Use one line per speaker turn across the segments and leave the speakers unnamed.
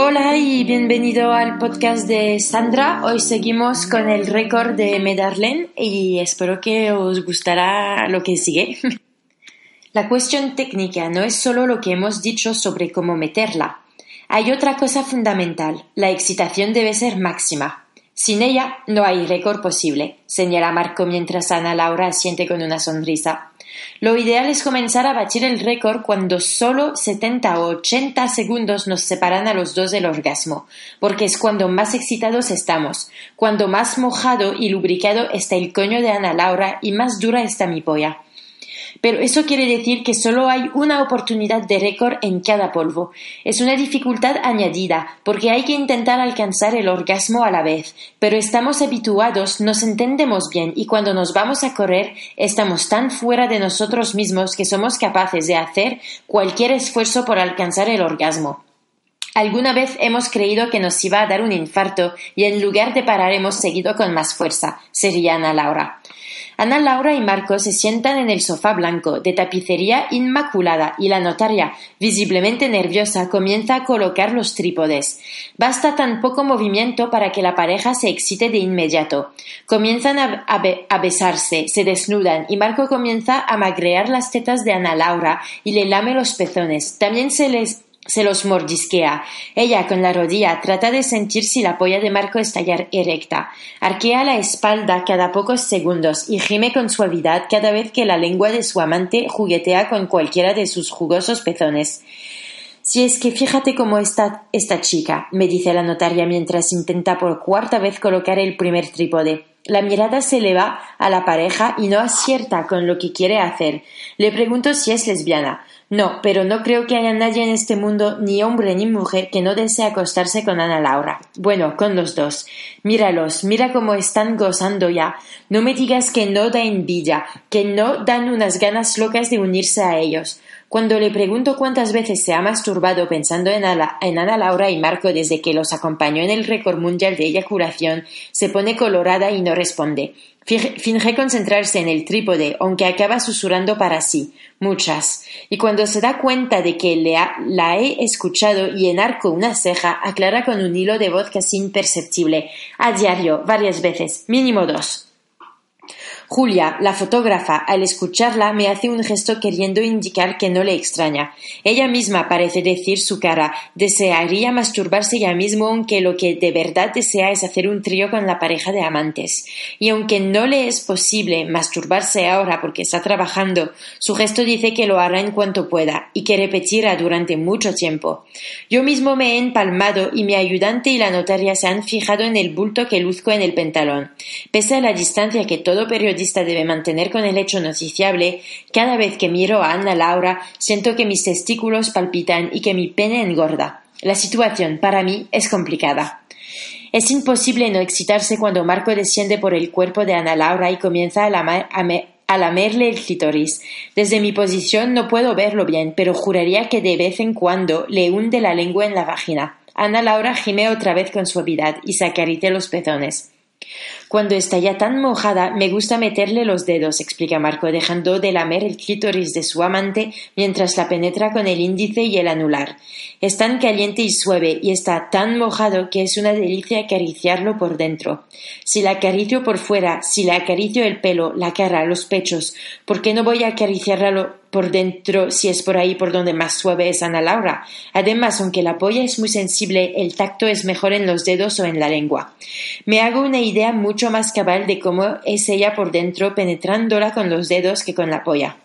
Hola y bienvenido al podcast de Sandra. Hoy seguimos con el récord de Medarlen y espero que os gustará lo que sigue. La cuestión técnica no es solo lo que hemos dicho sobre cómo meterla. Hay otra cosa fundamental. La excitación debe ser máxima. Sin ella no hay récord posible, señala Marco mientras Ana Laura asiente con una sonrisa. Lo ideal es comenzar a batir el récord cuando solo 70 o 80 segundos nos separan a los dos del orgasmo, porque es cuando más excitados estamos, cuando más mojado y lubricado está el coño de Ana Laura y más dura está mi polla. Pero eso quiere decir que solo hay una oportunidad de récord en cada polvo. Es una dificultad añadida, porque hay que intentar alcanzar el orgasmo a la vez. Pero estamos habituados, nos entendemos bien y cuando nos vamos a correr estamos tan fuera de nosotros mismos que somos capaces de hacer cualquier esfuerzo por alcanzar el orgasmo. Alguna vez hemos creído que nos iba a dar un infarto y en lugar de parar hemos seguido con más fuerza, sería Ana Laura. Ana Laura y Marco se sientan en el sofá blanco, de tapicería inmaculada, y la notaria, visiblemente nerviosa, comienza a colocar los trípodes. Basta tan poco movimiento para que la pareja se excite de inmediato. Comienzan a, besarse, se desnudan, y Marco comienza a magrear las tetas de Ana Laura y le lame los pezones. También se les se los mordisquea. Ella, con la rodilla, trata de sentir si la polla de Marco está erecta. Arquea la espalda cada pocos segundos y gime con suavidad cada vez que la lengua de su amante juguetea con cualquiera de sus jugosos pezones. Si es que fíjate cómo está esta chica, me dice la notaria mientras intenta por cuarta vez colocar el primer trípode. La mirada se le va a la pareja y no acierta con lo que quiere hacer. Le pregunto si es lesbiana. No, pero no creo que haya nadie en este mundo, ni hombre ni mujer, que no desee acostarse con Ana Laura. Bueno, con los dos. Míralos, mira cómo están gozando ya. No me digas que no da envidia, que no dan unas ganas locas de unirse a ellos. Cuando le pregunto cuántas veces se ha masturbado pensando en, en Ana Laura y Marco desde que los acompañó en el récord mundial de eyaculación, se pone colorada y no responde. Finge concentrarse en el trípode, aunque acaba susurrando para sí. Muchas. Y cuando se da cuenta de que le la he escuchado y enarco una ceja, aclara con un hilo de voz casi imperceptible. A diario, varias veces, mínimo dos. Julia, la fotógrafa, al escucharla, me hace un gesto queriendo indicar que no le extraña. Ella misma parece decir su cara, desearía masturbarse ya mismo aunque lo que de verdad desea es hacer un trío con la pareja de amantes. Y aunque no le es posible masturbarse ahora porque está trabajando, su gesto dice que lo hará en cuanto pueda y que repetirá durante mucho tiempo. Yo mismo me he empalmado y mi ayudante y la notaria se han fijado en el bulto que luzco en el pantalón. Pese a la distancia que todo periodista debe mantener con el hecho noticiable, cada vez que miro a Ana Laura siento que mis testículos palpitan y que mi pene engorda. La situación para mí es complicada. Es imposible no excitarse cuando Marco desciende por el cuerpo de Ana Laura y comienza a, lamerle el clítoris. Desde mi posición no puedo verlo bien, pero juraría que de vez en cuando le hunde la lengua en la vagina. Ana Laura gime otra vez con suavidad y se los pezones. Cuando está ya tan mojada, me gusta meterle los dedos, explica Marco, dejando de lamer el clítoris de su amante mientras la penetra con el índice y el anular. Es tan caliente y suave y está tan mojado que es una delicia acariciarlo por dentro. Si la acaricio por fuera, si le acaricio el pelo, la cara, los pechos, ¿por qué no voy a acariciarlo por dentro si es por ahí por donde más suave es Ana Laura. Además, aunque la polla es muy sensible, el tacto es mejor en los dedos o en la lengua. Me hago una idea mucho más cabal de cómo es ella por dentro penetrándola con los dedos que con la polla.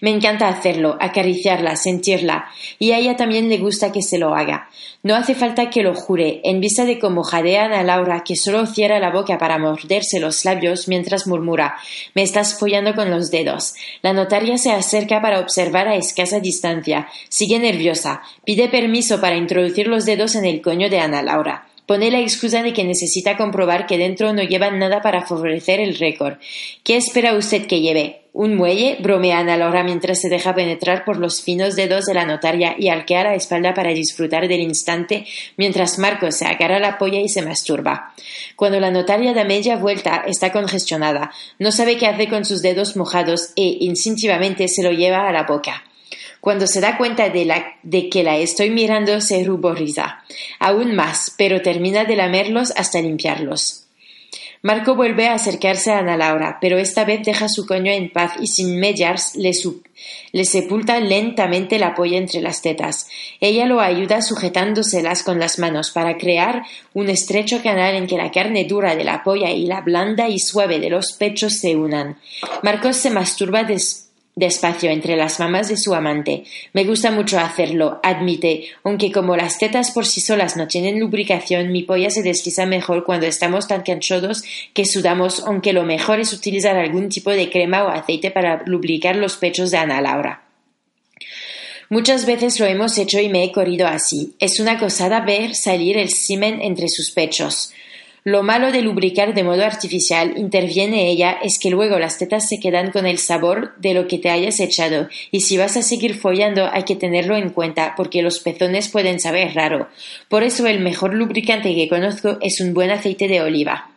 Me encanta hacerlo, acariciarla, sentirla, y a ella también le gusta que se lo haga. No hace falta que lo jure, en vista de cómo jadean a Laura, que solo cierra la boca para morderse los labios mientras murmura Me estás follando con los dedos. La notaria se acerca para observar a escasa distancia. Sigue nerviosa. Pide permiso para introducir los dedos en el coño de Ana Laura. Pone la excusa de que necesita comprobar que dentro no lleva nada para favorecer el récord. ¿Qué espera usted que lleve? ¿Un muelle? bromea Ana Laura mientras se deja penetrar por los finos dedos de la notaria y arquea la espalda para disfrutar del instante mientras Marcos se agarra la polla y se masturba. Cuando la notaria da media vuelta está congestionada, no sabe qué hace con sus dedos mojados e instintivamente se lo lleva a la boca. Cuando se da cuenta de, que la estoy mirando, se ruboriza. Aún más, pero termina de lamerlos hasta limpiarlos. Marco vuelve a acercarse a Ana Laura, pero esta vez deja su coño en paz y sin medias le, le sepulta lentamente la polla entre las tetas. Ella lo ayuda sujetándoselas con las manos para crear un estrecho canal en que la carne dura de la polla y la blanda y suave de los pechos se unan. Marcos se masturba des despacio entre las mamas de su amante. Me gusta mucho hacerlo, admite, aunque como las tetas por sí solas no tienen lubricación, mi polla se desliza mejor cuando estamos tan cansados que sudamos, aunque lo mejor es utilizar algún tipo de crema o aceite para lubricar los pechos de Ana Laura. Muchas veces lo hemos hecho y me he corrido así. Es una cosada ver salir el semen entre sus pechos. Lo malo de lubricar de modo artificial, interviene ella, es que luego las tetas se quedan con el sabor de lo que te hayas echado, y si vas a seguir follando hay que tenerlo en cuenta, porque los pezones pueden saber raro. Por eso el mejor lubricante que conozco es un buen aceite de oliva.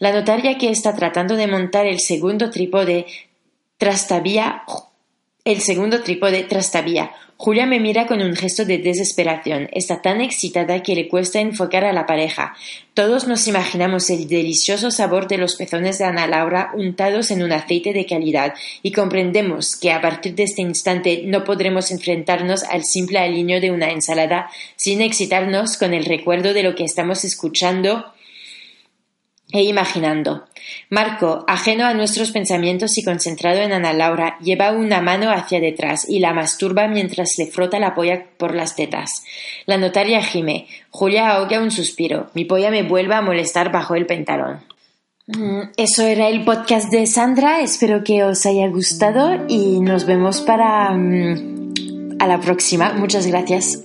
La notaria que está tratando de montar el segundo trípode trastabía el segundo trípode trastabía Julia me mira con un gesto de desesperación. Está tan excitada que le cuesta enfocar a la pareja. Todos nos imaginamos el delicioso sabor de los pezones de Ana Laura untados en un aceite de calidad y comprendemos que a partir de este instante no podremos enfrentarnos al simple aliño de una ensalada sin excitarnos con el recuerdo de lo que estamos escuchando e imaginando. Marco, ajeno a nuestros pensamientos y concentrado en Ana Laura, lleva una mano hacia detrás y la masturba mientras le frota la polla por las tetas. La notaria gime. Julia ahoga un suspiro. Mi polla me vuelve a molestar bajo el pantalón. Mm, eso era el podcast de Sandra. Espero que os haya gustado y nos vemos para... Mm, a la próxima. Muchas gracias.